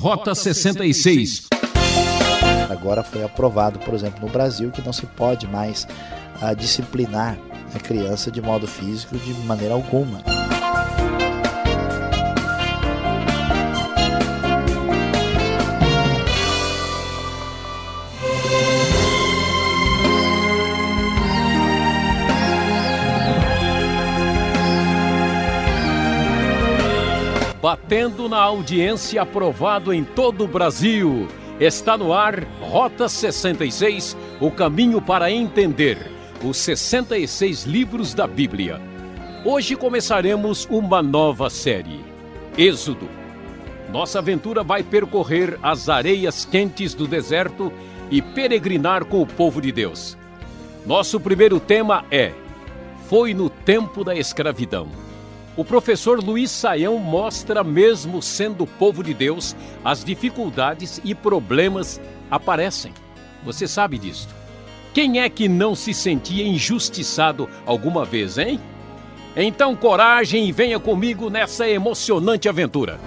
Rota 66. Agora foi aprovado, por exemplo, no Brasil, que não se pode mais uh, disciplinar a criança de modo físico de maneira alguma. Batendo na audiência aprovado em todo o Brasil. Está no ar Rota 66, o caminho para entender os 66 livros da Bíblia. Hoje começaremos uma nova série, Êxodo. Nossa aventura vai percorrer as areias quentes do deserto e peregrinar com o povo de Deus. Nosso primeiro tema é Foi no tempo da escravidão. O professor Luiz Saião mostra, mesmo sendo povo de Deus, as dificuldades e problemas aparecem. Você sabe disto. Quem é que não se sentia injustiçado alguma vez, hein? Então, coragem e venha comigo nessa emocionante aventura.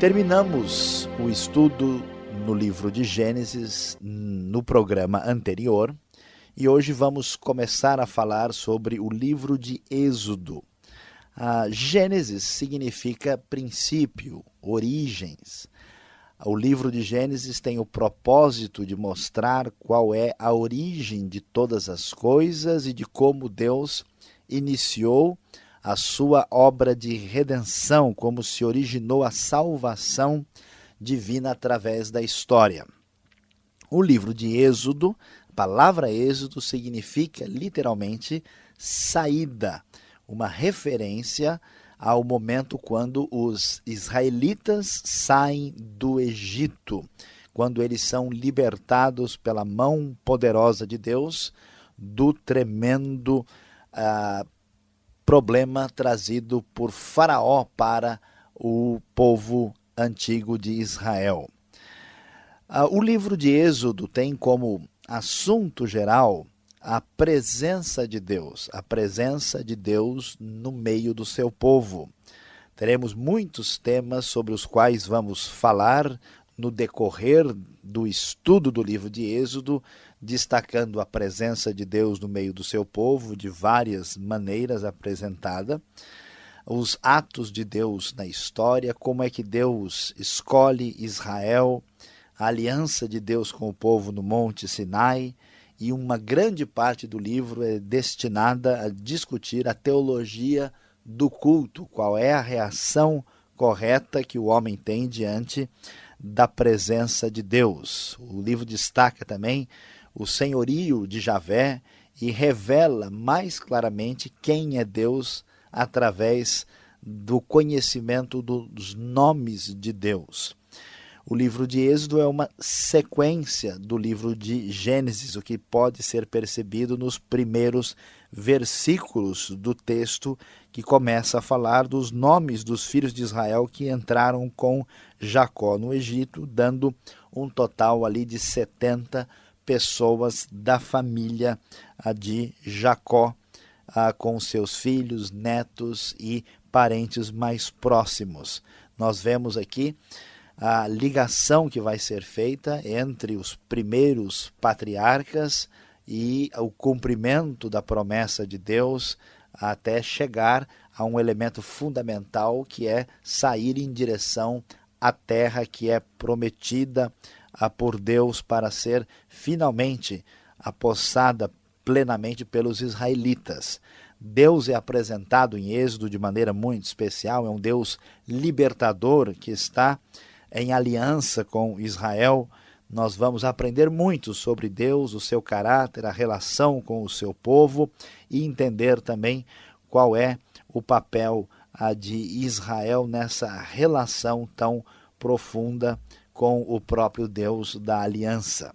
Terminamos o estudo no livro de Gênesis no programa anterior e hoje vamos começar a falar sobre o livro de Êxodo. A Gênesis significa princípio, origens. O livro de Gênesis tem o propósito de mostrar qual é a origem de todas as coisas e de como Deus iniciou a sua obra de redenção, como se originou a salvação divina através da história. O livro de Êxodo a palavra êxodo significa literalmente saída, uma referência ao momento quando os israelitas saem do Egito, quando eles são libertados pela mão poderosa de Deus do tremendo uh, problema trazido por Faraó para o povo antigo de Israel. Uh, o livro de Êxodo tem como assunto geral a presença de Deus, a presença de Deus no meio do seu povo. Teremos muitos temas sobre os quais vamos falar no decorrer do estudo do livro de Êxodo, destacando a presença de Deus no meio do seu povo de várias maneiras apresentada, os atos de Deus na história, como é que Deus escolhe Israel, a aliança de Deus com o povo no Monte Sinai, e uma grande parte do livro é destinada a discutir a teologia do culto, qual é a reação correta que o homem tem diante da presença de Deus. O livro destaca também o senhorio de Javé e revela mais claramente quem é Deus através do conhecimento dos nomes de Deus. O livro de Êxodo é uma sequência do livro de Gênesis, o que pode ser percebido nos primeiros versículos do texto que começa a falar dos nomes dos filhos de Israel que entraram com Jacó no Egito, dando um total ali de 70 pessoas da família de Jacó, com seus filhos, netos e parentes mais próximos. Nós vemos aqui a ligação que vai ser feita entre os primeiros patriarcas e o cumprimento da promessa de Deus até chegar a um elemento fundamental que é sair em direção à terra que é prometida por Deus para ser finalmente apossada plenamente pelos israelitas. Deus é apresentado em Êxodo de maneira muito especial, é um Deus libertador que está em aliança com Israel, nós vamos aprender muito sobre Deus, o seu caráter, a relação com o seu povo e entender também qual é o papel de Israel nessa relação tão profunda com o próprio Deus da aliança.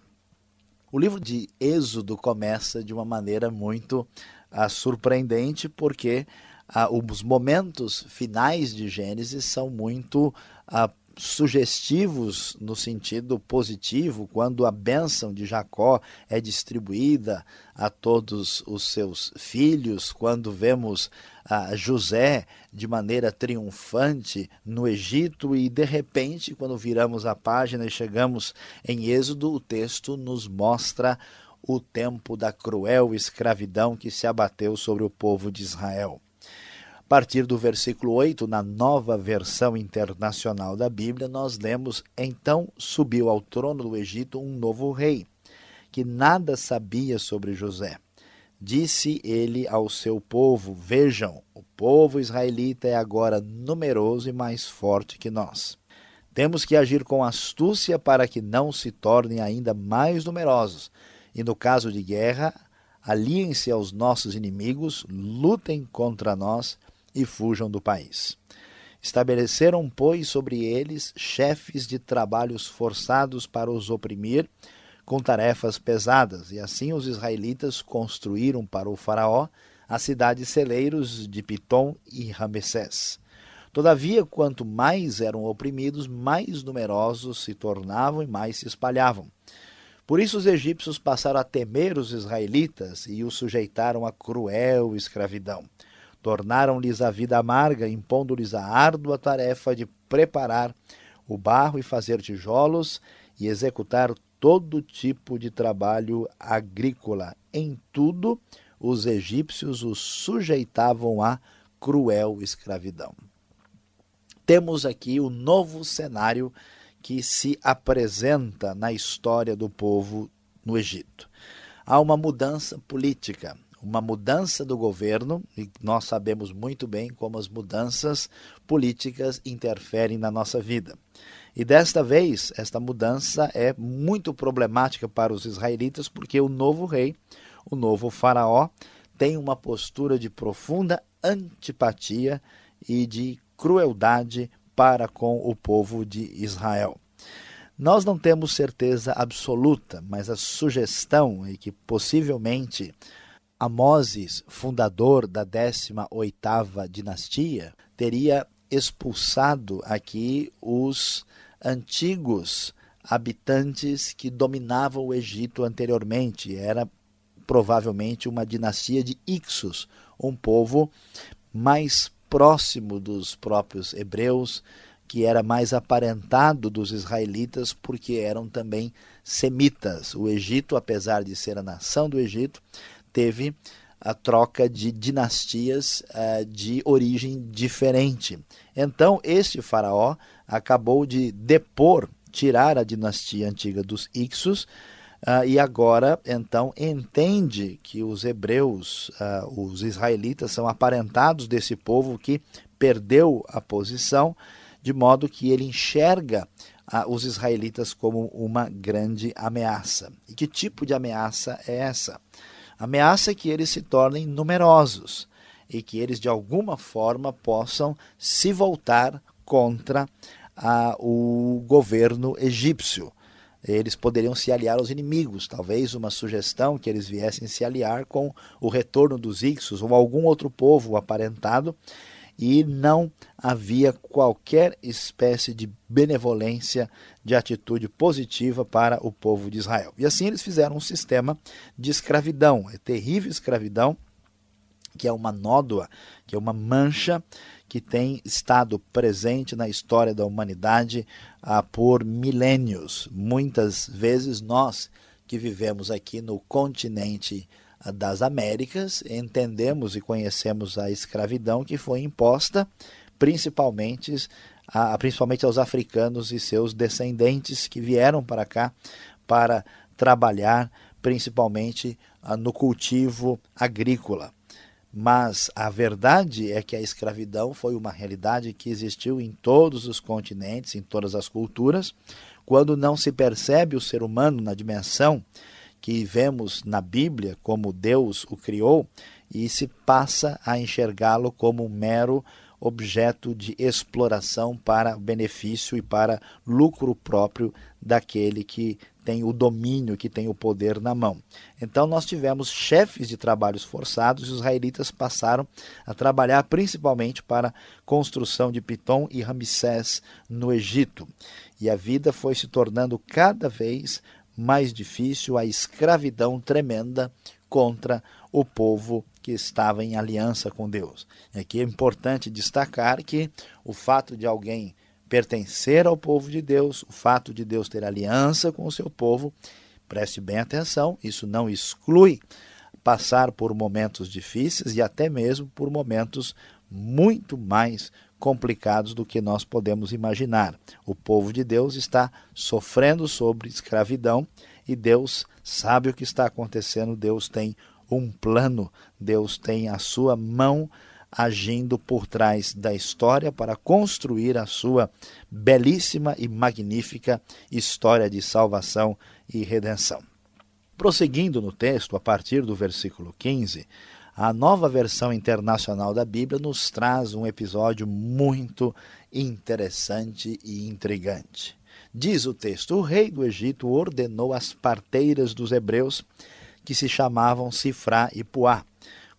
O livro de Êxodo começa de uma maneira muito uh, surpreendente, porque uh, os momentos finais de Gênesis são muito uh, sugestivos no sentido positivo, quando a bênção de Jacó é distribuída a todos os seus filhos, quando vemos a José de maneira triunfante no Egito e de repente, quando viramos a página e chegamos em Êxodo, o texto nos mostra o tempo da cruel escravidão que se abateu sobre o povo de Israel. Partir do versículo 8, na nova versão internacional da Bíblia, nós lemos: Então subiu ao trono do Egito um novo rei, que nada sabia sobre José. Disse ele ao seu povo: Vejam, o povo israelita é agora numeroso e mais forte que nós. Temos que agir com astúcia para que não se tornem ainda mais numerosos. E no caso de guerra, aliem-se aos nossos inimigos, lutem contra nós e fujam do país. Estabeleceram, pois, sobre eles chefes de trabalhos forçados para os oprimir com tarefas pesadas, e assim os israelitas construíram para o faraó as cidades celeiros de Pitom e Ramessés. Todavia, quanto mais eram oprimidos, mais numerosos se tornavam e mais se espalhavam. Por isso os egípcios passaram a temer os israelitas e os sujeitaram a cruel escravidão. Tornaram-lhes a vida amarga, impondo-lhes a árdua tarefa de preparar o barro e fazer tijolos e executar todo tipo de trabalho agrícola. Em tudo, os egípcios os sujeitavam à cruel escravidão. Temos aqui o novo cenário que se apresenta na história do povo no Egito. Há uma mudança política uma mudança do governo, e nós sabemos muito bem como as mudanças políticas interferem na nossa vida. E desta vez, esta mudança é muito problemática para os israelitas, porque o novo rei, o novo faraó, tem uma postura de profunda antipatia e de crueldade para com o povo de Israel. Nós não temos certeza absoluta, mas a sugestão é que possivelmente Amoses, fundador da 18ª dinastia, teria expulsado aqui os antigos habitantes que dominavam o Egito anteriormente. Era provavelmente uma dinastia de Ixos, um povo mais próximo dos próprios hebreus, que era mais aparentado dos israelitas, porque eram também semitas. O Egito, apesar de ser a nação do Egito, teve a troca de dinastias uh, de origem diferente. Então, este faraó acabou de depor, tirar a dinastia antiga dos Ixos, uh, e agora, então, entende que os hebreus, uh, os israelitas, são aparentados desse povo que perdeu a posição, de modo que ele enxerga os israelitas como uma grande ameaça. E que tipo de ameaça é essa? Ameaça que eles se tornem numerosos e que eles de alguma forma possam se voltar contra a, o governo egípcio. Eles poderiam se aliar aos inimigos, talvez uma sugestão que eles viessem se aliar com o retorno dos Ixos ou algum outro povo aparentado e não havia qualquer espécie de benevolência, de atitude positiva para o povo de Israel. E assim eles fizeram um sistema de escravidão, é terrível escravidão, que é uma nódoa, que é uma mancha que tem estado presente na história da humanidade ah, por milênios. Muitas vezes nós que vivemos aqui no continente das Américas, entendemos e conhecemos a escravidão que foi imposta principalmente, a, principalmente aos africanos e seus descendentes que vieram para cá para trabalhar principalmente no cultivo agrícola. Mas a verdade é que a escravidão foi uma realidade que existiu em todos os continentes, em todas as culturas. Quando não se percebe o ser humano na dimensão que vemos na Bíblia como Deus o criou e se passa a enxergá-lo como um mero objeto de exploração para benefício e para lucro próprio daquele que tem o domínio, que tem o poder na mão. Então nós tivemos chefes de trabalhos forçados e os israelitas passaram a trabalhar principalmente para a construção de Pitom e Ramsés no Egito. E a vida foi se tornando cada vez mais difícil, a escravidão tremenda contra o povo que estava em aliança com Deus. Aqui é importante destacar que o fato de alguém pertencer ao povo de Deus, o fato de Deus ter aliança com o seu povo, preste bem atenção, isso não exclui passar por momentos difíceis e até mesmo por momentos muito mais complicados do que nós podemos imaginar. O povo de Deus está sofrendo sobre escravidão e Deus sabe o que está acontecendo, Deus tem um plano, Deus tem a sua mão agindo por trás da história para construir a sua belíssima e magnífica história de salvação e redenção. Prosseguindo no texto, a partir do versículo 15, a nova versão internacional da Bíblia nos traz um episódio muito interessante e intrigante. Diz o texto: O rei do Egito ordenou as parteiras dos hebreus, que se chamavam Sifrá e Puá,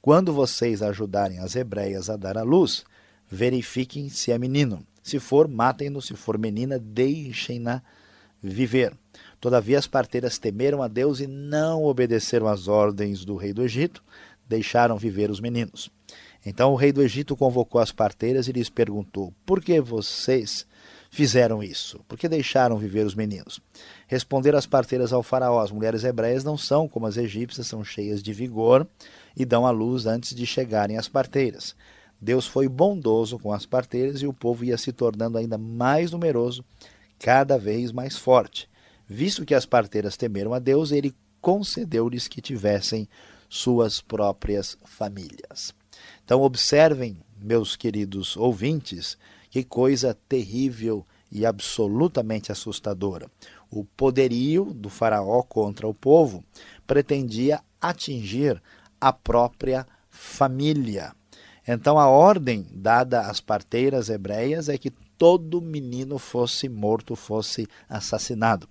quando vocês ajudarem as hebreias a dar à luz, verifiquem se é menino. Se for, matem-no. Se for menina, deixem-na viver. Todavia as parteiras temeram a Deus e não obedeceram às ordens do rei do Egito, deixaram viver os meninos. Então o rei do Egito convocou as parteiras e lhes perguntou: Por que vocês fizeram isso? Por que deixaram viver os meninos? Responderam as parteiras ao faraó: As mulheres hebreias não são como as egípcias, são cheias de vigor e dão à luz antes de chegarem as parteiras. Deus foi bondoso com as parteiras e o povo ia se tornando ainda mais numeroso, cada vez mais forte. Visto que as parteiras temeram a Deus, ele concedeu-lhes que tivessem suas próprias famílias. Então, observem, meus queridos ouvintes, que coisa terrível e absolutamente assustadora. O poderio do Faraó contra o povo pretendia atingir a própria família. Então, a ordem dada às parteiras hebreias é que todo menino fosse morto, fosse assassinado.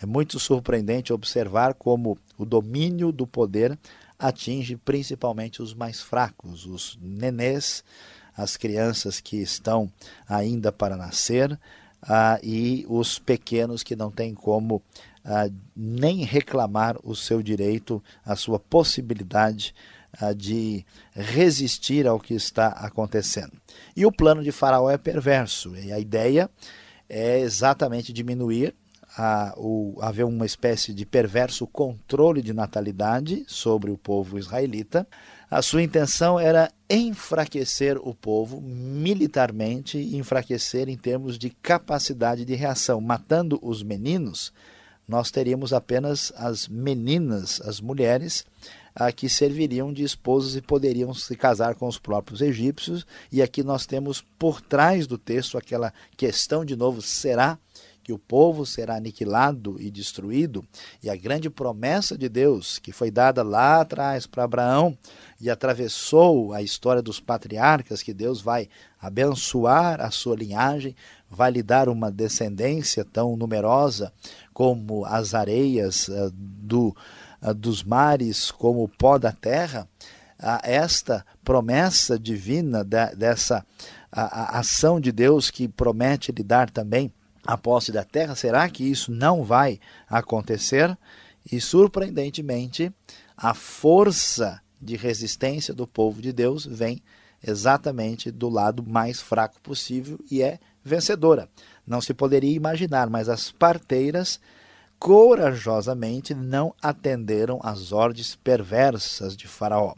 É muito surpreendente observar como o domínio do poder atinge principalmente os mais fracos, os nenês, as crianças que estão ainda para nascer ah, e os pequenos que não têm como ah, nem reclamar o seu direito, a sua possibilidade ah, de resistir ao que está acontecendo. E o plano de Faraó é perverso, e a ideia é exatamente diminuir a, o, haver uma espécie de perverso controle de natalidade sobre o povo israelita. A sua intenção era enfraquecer o povo militarmente, enfraquecer em termos de capacidade de reação, matando os meninos nós teríamos apenas as meninas, as mulheres, que serviriam de esposas e poderiam se casar com os próprios egípcios. E aqui nós temos por trás do texto aquela questão de novo: será que o povo será aniquilado e destruído? E a grande promessa de Deus, que foi dada lá atrás para Abraão e atravessou a história dos patriarcas, que Deus vai abençoar a sua linhagem, vai lhe dar uma descendência tão numerosa como as areias uh, do, uh, dos mares, como o pó da terra, esta promessa divina de, dessa ação de Deus que promete lhe dar também a posse da terra, será que isso não vai acontecer? E surpreendentemente, a força de resistência do povo de Deus vem exatamente do lado mais fraco possível e é vencedora. Não se poderia imaginar, mas as parteiras corajosamente não atenderam às ordens perversas de Faraó.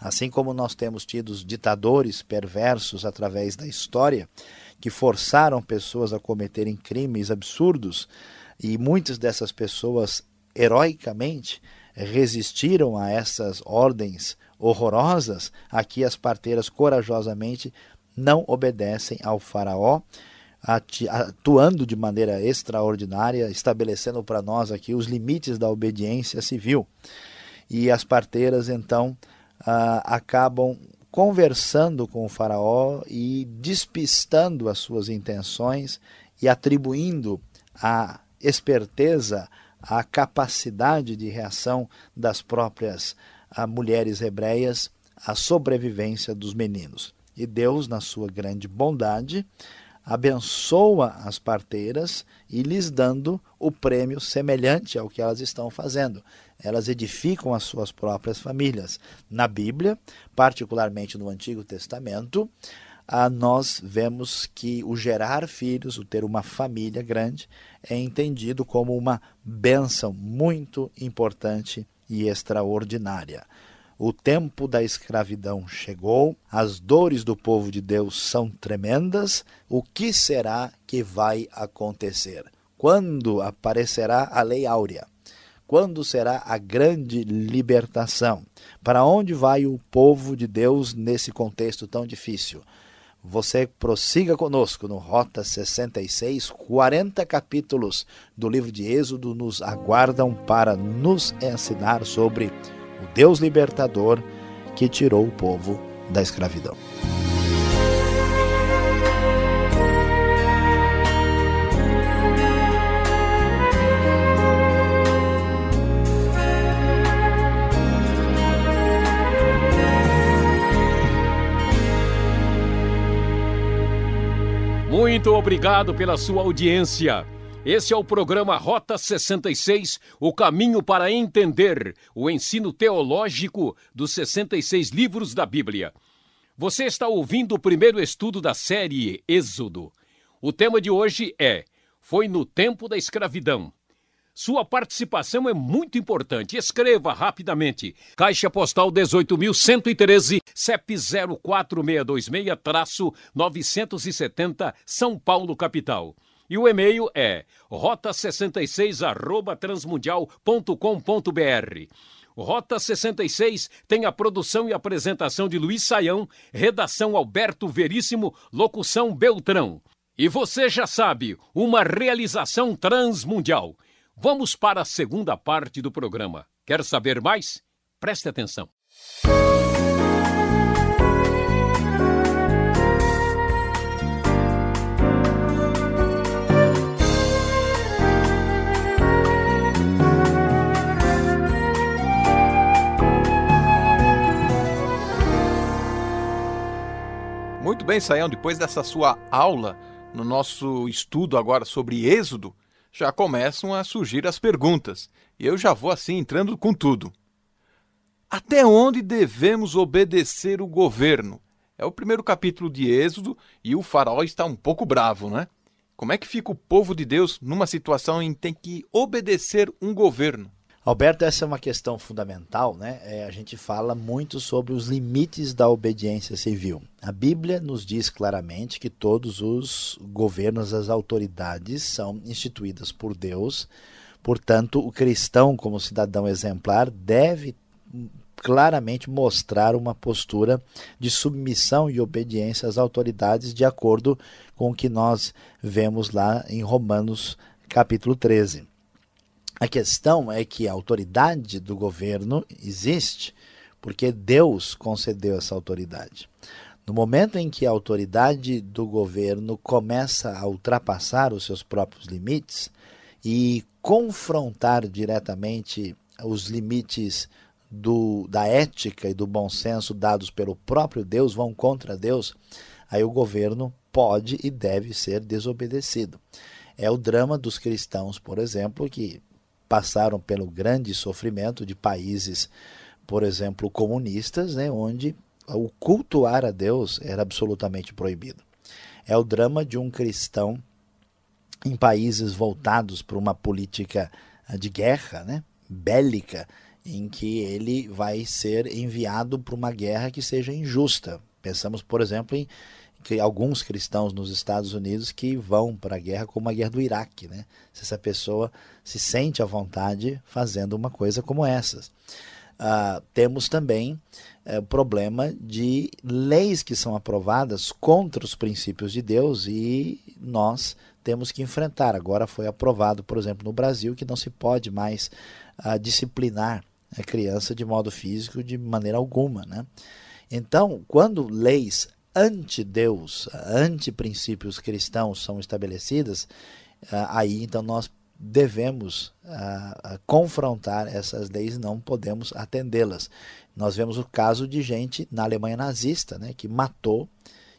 Assim como nós temos tido ditadores perversos através da história, que forçaram pessoas a cometerem crimes absurdos, e muitas dessas pessoas heroicamente resistiram a essas ordens horrorosas, aqui as parteiras corajosamente não obedecem ao Faraó, atuando de maneira extraordinária, estabelecendo para nós aqui os limites da obediência civil. E as parteiras, então, acabam conversando com o Faraó e despistando as suas intenções e atribuindo a esperteza, a capacidade de reação das próprias a, mulheres hebreias à sobrevivência dos meninos. E Deus, na sua grande bondade, abençoa as parteiras e lhes dando o prêmio semelhante ao que elas estão fazendo. Elas edificam as suas próprias famílias. Na Bíblia, particularmente no Antigo Testamento, ah, nós vemos que o gerar filhos, o ter uma família grande, é entendido como uma bênção muito importante e extraordinária. O tempo da escravidão chegou, as dores do povo de Deus são tremendas. O que será que vai acontecer? Quando aparecerá a lei áurea? Quando será a grande libertação? Para onde vai o povo de Deus nesse contexto tão difícil? Você prossiga conosco no Rota 66, 40 capítulos do livro de Êxodo nos aguardam para nos ensinar sobre o Deus libertador que tirou o povo da escravidão. Muito obrigado pela sua audiência. Esse é o programa Rota 66, o caminho para entender o ensino teológico dos 66 livros da Bíblia. Você está ouvindo o primeiro estudo da série Êxodo. O tema de hoje é Foi no tempo da escravidão. Sua participação é muito importante. Escreva rapidamente. Caixa Postal 18.113, CEP 04626-970, São Paulo, capital. E o e-mail é rota66@transmundial.com.br. Rota 66 tem a produção e apresentação de Luiz Saião, redação Alberto Veríssimo, locução Beltrão. E você já sabe, uma realização transmundial. Vamos para a segunda parte do programa. Quer saber mais? Preste atenção. Muito bem, Saião, depois dessa sua aula no nosso estudo agora sobre Êxodo, já começam a surgir as perguntas. E eu já vou assim entrando com tudo. Até onde devemos obedecer o governo? É o primeiro capítulo de Êxodo e o faraó está um pouco bravo, né? Como é que fica o povo de Deus numa situação em que tem que obedecer um governo? Alberto, essa é uma questão fundamental, né? É, a gente fala muito sobre os limites da obediência civil. A Bíblia nos diz claramente que todos os governos, as autoridades são instituídas por Deus. Portanto, o cristão, como cidadão exemplar, deve claramente mostrar uma postura de submissão e obediência às autoridades, de acordo com o que nós vemos lá em Romanos capítulo 13. A questão é que a autoridade do governo existe porque Deus concedeu essa autoridade. No momento em que a autoridade do governo começa a ultrapassar os seus próprios limites e confrontar diretamente os limites do, da ética e do bom senso dados pelo próprio Deus, vão contra Deus, aí o governo pode e deve ser desobedecido. É o drama dos cristãos, por exemplo, que passaram pelo grande sofrimento de países, por exemplo, comunistas, né, onde o cultuar a Deus era absolutamente proibido. É o drama de um cristão em países voltados para uma política de guerra, né, bélica, em que ele vai ser enviado para uma guerra que seja injusta. Pensamos, por exemplo, em alguns cristãos nos Estados Unidos que vão para a guerra como a guerra do Iraque, né? Se essa pessoa se sente à vontade fazendo uma coisa como essas. Uh, temos também uh, o problema de leis que são aprovadas contra os princípios de Deus e nós temos que enfrentar. Agora foi aprovado, por exemplo, no Brasil, que não se pode mais uh, disciplinar a criança de modo físico de maneira alguma, né? Então, quando leis anti-Deus, anti-princípios cristãos são estabelecidas, ah, aí então nós devemos uh, confrontar essas leis, não podemos atendê-las. Nós vemos o caso de gente na Alemanha nazista, né, que matou,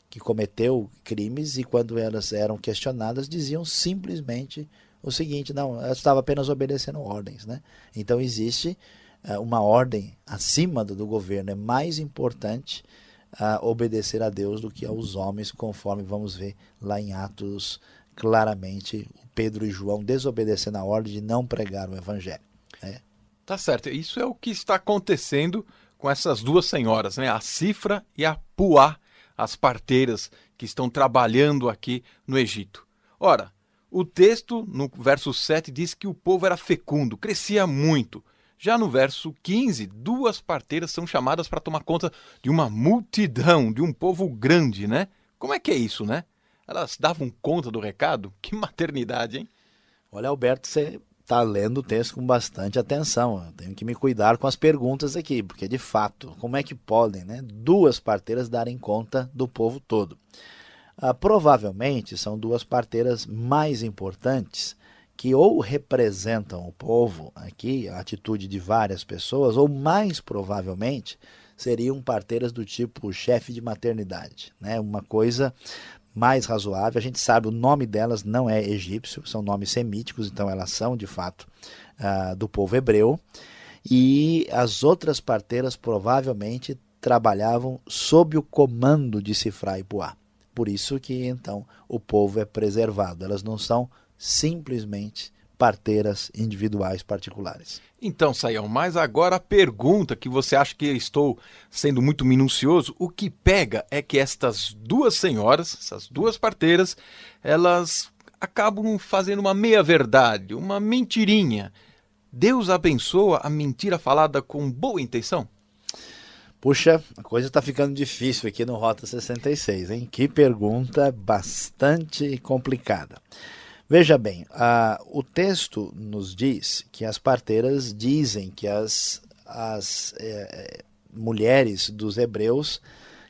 que cometeu crimes e quando elas eram questionadas diziam simplesmente o seguinte: não, ela estava apenas obedecendo ordens. Né? Então existe uma ordem acima do, do, governo. É mais importante uh, obedecer a Deus do que aos homens, conforme vamos ver lá em Atos claramente Pedro e João desobedecendo a ordem de não pregar o evangelho. Né? Tá certo. Isso é o que está acontecendo com essas duas senhoras, né? A Cifra e a Puá, as parteiras que estão trabalhando aqui no Egito. Ora, o texto no verso 7 diz que o povo era fecundo, crescia muito. Já no verso 15, duas parteiras são chamadas para tomar conta de uma multidão, de um povo grande, né? Como é que é isso, né? Elas davam conta do recado? Que maternidade, hein? Olha, Alberto, você está lendo o texto com bastante atenção. Eu tenho que me cuidar com as perguntas aqui, porque de fato, como é que podem né, duas parteiras darem conta do povo todo? Ah, provavelmente são duas parteiras mais importantes que ou representam o povo, aqui a atitude de várias pessoas, ou mais provavelmente seriam parteiras do tipo chefe de maternidade, né? Uma coisa mais razoável. A gente sabe o nome delas não é egípcio, são nomes semíticos, então elas são de fato uh, do povo hebreu. E as outras parteiras provavelmente trabalhavam sob o comando de Sifra e Puá. Por isso que então o povo é preservado. Elas não são simplesmente parteiras individuais particulares. Então, Saião, mas agora a pergunta que você acha que estou sendo muito minucioso, o que pega é que estas duas senhoras, essas duas parteiras, elas acabam fazendo uma meia-verdade, uma mentirinha. Deus abençoa a mentira falada com boa intenção? Puxa, a coisa está ficando difícil aqui no Rota 66, hein? Que pergunta bastante complicada. Veja bem, a, o texto nos diz que as parteiras dizem que as, as é, mulheres dos hebreus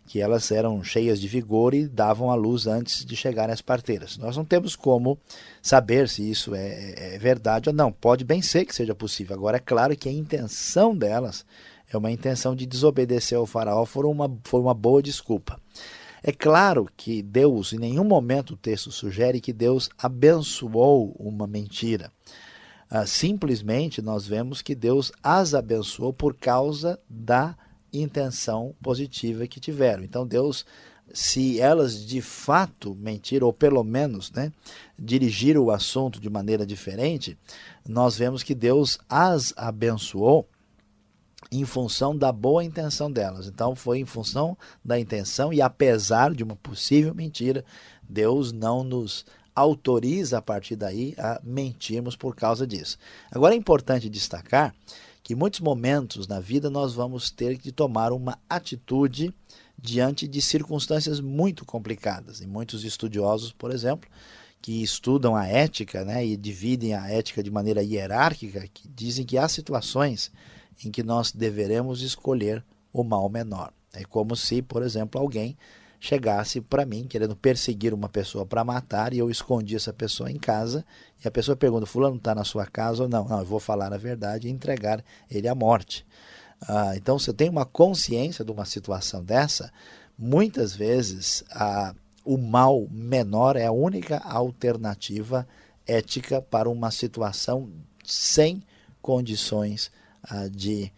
que elas eram cheias de vigor e davam à luz antes de chegarem às parteiras. Nós não temos como saber se isso é, é, verdade ou não. Pode bem ser que seja possível. Agora, é claro que a intenção delas é uma intenção de desobedecer ao faraó, foi uma, foi uma boa desculpa. É claro que Deus, em nenhum momento o texto sugere que Deus abençoou uma mentira. Ah, simplesmente nós vemos que Deus as abençoou por causa da intenção positiva que tiveram. Então Deus, se elas de fato mentiram, ou pelo menos né, dirigiram o assunto de maneira diferente, nós vemos que Deus as abençoou em função da boa intenção delas. Então foi em função da intenção e apesar de uma possível mentira, Deus não nos autoriza a partir daí a mentirmos por causa disso. Agora é importante destacar que em muitos momentos na vida nós vamos ter que tomar uma atitude diante de circunstâncias muito complicadas. E muitos estudiosos, por exemplo, que estudam a ética né, e dividem a ética de maneira hierárquica, que dizem que há situações em que nós deveremos escolher o mal menor. É como se, por exemplo, alguém chegasse para mim querendo perseguir uma pessoa para matar e eu escondi essa pessoa em casa e a pessoa pergunta: Fulano está na sua casa ou não? Não, eu vou falar a verdade e entregar ele à morte. Ah, então, se eu tenho uma consciência de uma situação dessa, muitas vezes ah, o mal menor é a única alternativa ética para uma situação sem condições de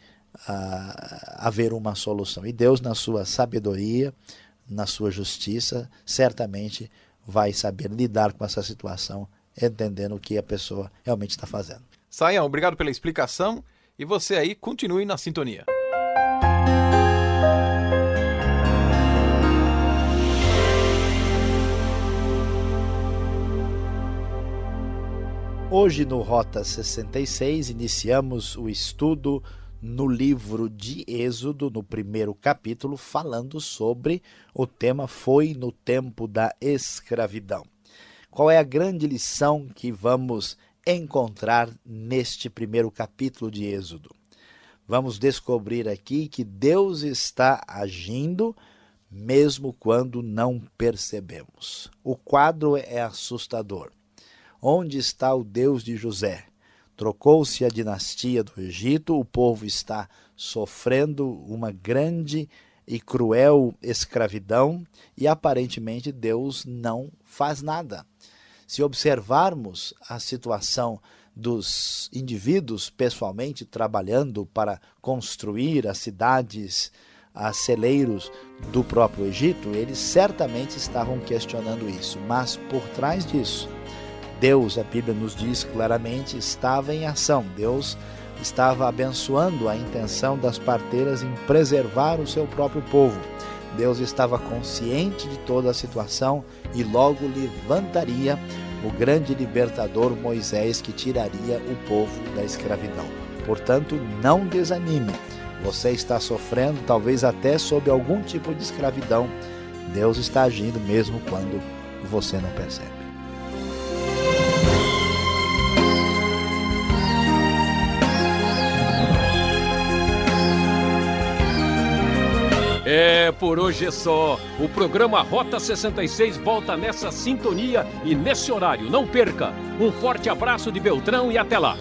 haver uma solução. E Deus, na sua sabedoria, na sua justiça, certamente vai saber lidar com essa situação, entendendo o que a pessoa realmente está fazendo. Saião, obrigado pela explicação e você aí continue na sintonia. Hoje no Rota 66 iniciamos o estudo no livro de Êxodo, no primeiro capítulo, falando sobre o tema Foi no tempo da escravidão. Qual é a grande lição que vamos encontrar neste primeiro capítulo de Êxodo? vamos descobrir aqui que Deus está agindo mesmo quando não percebemos. O quadro é assustador. Onde está o Deus de José? Trocou-se a dinastia do Egito, o povo está sofrendo uma grande e cruel escravidão e aparentemente Deus não faz nada. Se observarmos a situação dos indivíduos pessoalmente trabalhando para construir as cidades, as celeiros do próprio Egito, eles certamente estavam questionando isso. Mas por trás disso, Deus, a Bíblia nos diz claramente, estava em ação. Deus estava abençoando a intenção das parteiras em preservar o seu próprio povo. Deus estava consciente de toda a situação e logo levantaria o grande libertador Moisés que tiraria o povo da escravidão. Portanto, não desanime. Você está sofrendo, talvez até sob algum tipo de escravidão. Deus está agindo mesmo quando você não percebe. É, por hoje é só. O programa Rota 66 volta nessa sintonia e nesse horário. Não perca. Um forte abraço de Beltrão e até lá.